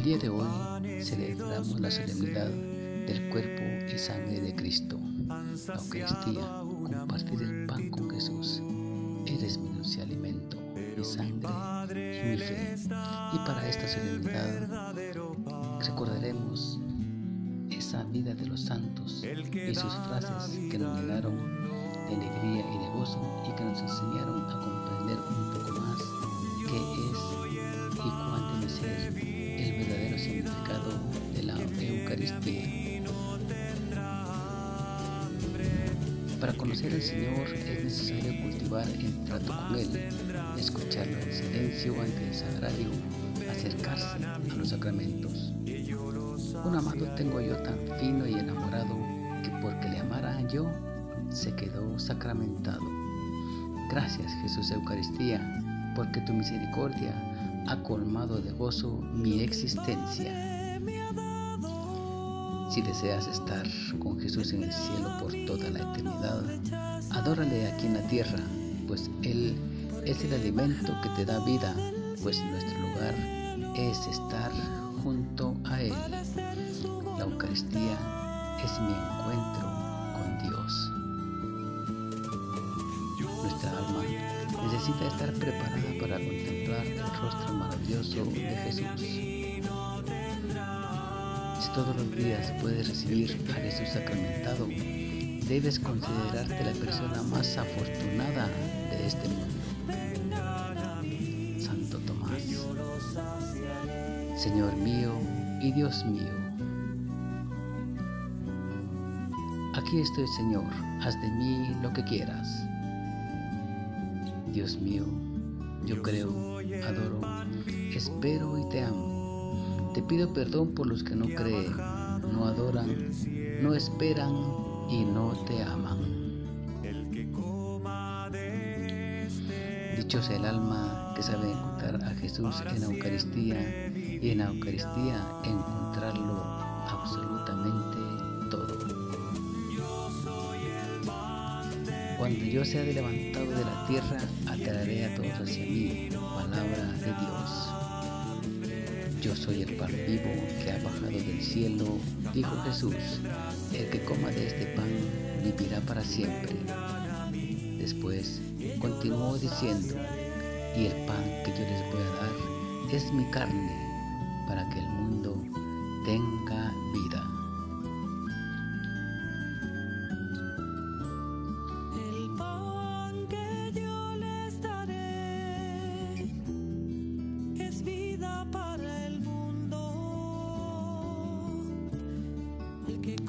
El día de hoy celebramos la solemnidad del cuerpo y sangre de Cristo. La Eucaristía, compartir el pan con Jesús. Eres mi dulce alimento, mi sangre y mi fe. Y para esta solemnidad recordaremos esa vida de los santos y sus frases que nos llenaron de alegría y de gozo y que nos enseñaron a Para conocer al Señor es necesario cultivar el trato con Él, escucharlo en silencio ante el sagrario, acercarse a los sacramentos. Un amado tengo yo tan fino y enamorado que porque le amara yo, se quedó sacramentado. Gracias Jesús Eucaristía, porque tu misericordia ha colmado de gozo mi existencia. Si deseas estar con Jesús en el cielo por toda la eternidad, adórale aquí en la tierra, pues Él es el alimento que te da vida, pues nuestro lugar es estar junto a Él. La Eucaristía es mi encuentro con Dios. Nuestra alma necesita estar preparada para contemplar el rostro maravilloso de Jesús. Si todos los días puedes recibir a Jesús sacramentado, debes considerarte la persona más afortunada de este mundo. Santo Tomás, Señor mío y Dios mío, aquí estoy Señor, haz de mí lo que quieras. Dios mío, yo creo, adoro, espero y te amo. Te pido perdón por los que no creen, no adoran, no esperan y no te aman. Dicho sea el alma que sabe encontrar a Jesús en la Eucaristía y en la Eucaristía encontrarlo absolutamente todo. Cuando yo sea levantado de la tierra, atraeré a todos hacia mí, palabra de Dios. Yo soy el pan vivo que ha bajado del cielo, dijo Jesús. El que coma de este pan vivirá para siempre. Después continuó diciendo, y el pan que yo les voy a dar es mi carne, para que el mundo tenga vida. El que